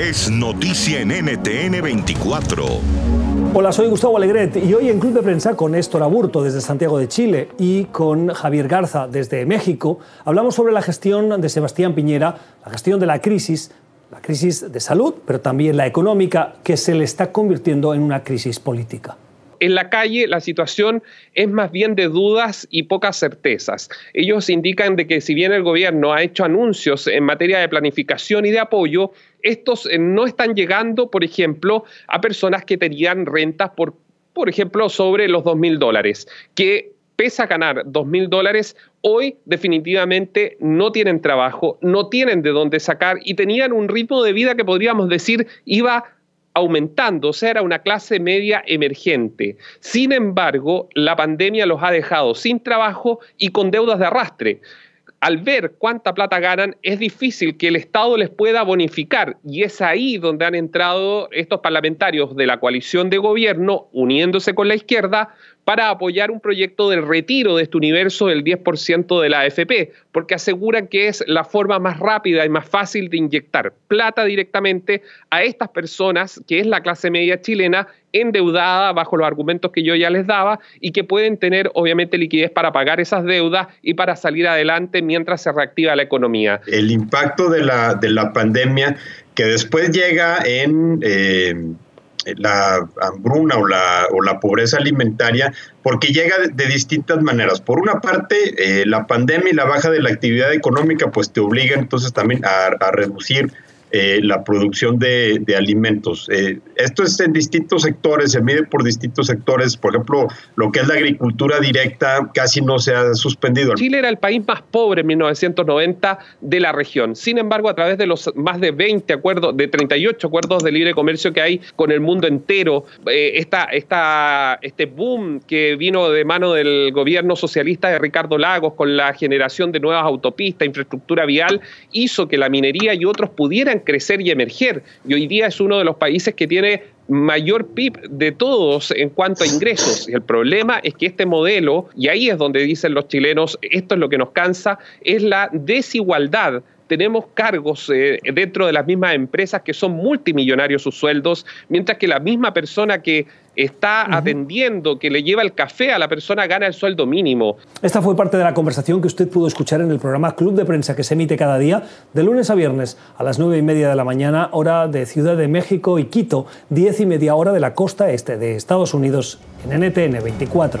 es noticia en NTN 24. Hola, soy Gustavo Alegret y hoy en Club de Prensa con Néstor Aburto desde Santiago de Chile y con Javier Garza desde México hablamos sobre la gestión de Sebastián Piñera, la gestión de la crisis, la crisis de salud, pero también la económica que se le está convirtiendo en una crisis política en la calle la situación es más bien de dudas y pocas certezas. Ellos indican de que si bien el gobierno ha hecho anuncios en materia de planificación y de apoyo, estos eh, no están llegando, por ejemplo, a personas que tenían rentas por, por ejemplo, sobre los dos mil dólares, que pese a ganar dos mil dólares, hoy definitivamente no tienen trabajo, no tienen de dónde sacar y tenían un ritmo de vida que podríamos decir iba aumentando, o sea, era una clase media emergente. Sin embargo, la pandemia los ha dejado sin trabajo y con deudas de arrastre. Al ver cuánta plata ganan, es difícil que el Estado les pueda bonificar y es ahí donde han entrado estos parlamentarios de la coalición de gobierno, uniéndose con la izquierda, para apoyar un proyecto del retiro de este universo del 10% de la AFP, porque aseguran que es la forma más rápida y más fácil de inyectar plata directamente a estas personas, que es la clase media chilena, endeudada bajo los argumentos que yo ya les daba y que pueden tener obviamente liquidez para pagar esas deudas y para salir adelante mientras se reactiva la economía. El impacto de la, de la pandemia que después llega en... Eh, la hambruna o la, o la pobreza alimentaria porque llega de, distintas maneras. Por una parte, eh, la pandemia y la baja de la actividad económica pues te obligan entonces también a, a reducir eh, la producción de, alimentos. Eh, esto es en distintos sectores, se mide por distintos sectores. Por ejemplo, lo que es la agricultura directa casi no se ha suspendido. Chile era el país más pobre en 1990 de la región. Sin embargo, a través de los más de 20 acuerdos, de 38 acuerdos de libre comercio que hay con el mundo entero, eh, esta, este boom que vino de mano del gobierno socialista de Ricardo Lagos con la generación de nuevas autopistas, infraestructura vial, hizo que la minería y otros pudieran crecer y emerger. Y hoy día es uno de los países que tiene mayor PIB de todos en cuanto a ingresos. Y el problema es que este modelo, y ahí es donde dicen los chilenos, esto es lo que nos cansa, es la desigualdad tenemos cargos eh, dentro de las mismas empresas que son multimillonarios sus sueldos, mientras que la misma persona que está atendiendo, que le lleva el café a la persona, gana el sueldo mínimo. Esta fue parte de la conversación que usted pudo escuchar en el programa Club de Prensa que se emite cada día, de lunes a viernes a las nueve y media de la mañana, hora de Ciudad de México y Quito, diez y media hora de la costa este de Estados Unidos, en NTN 24.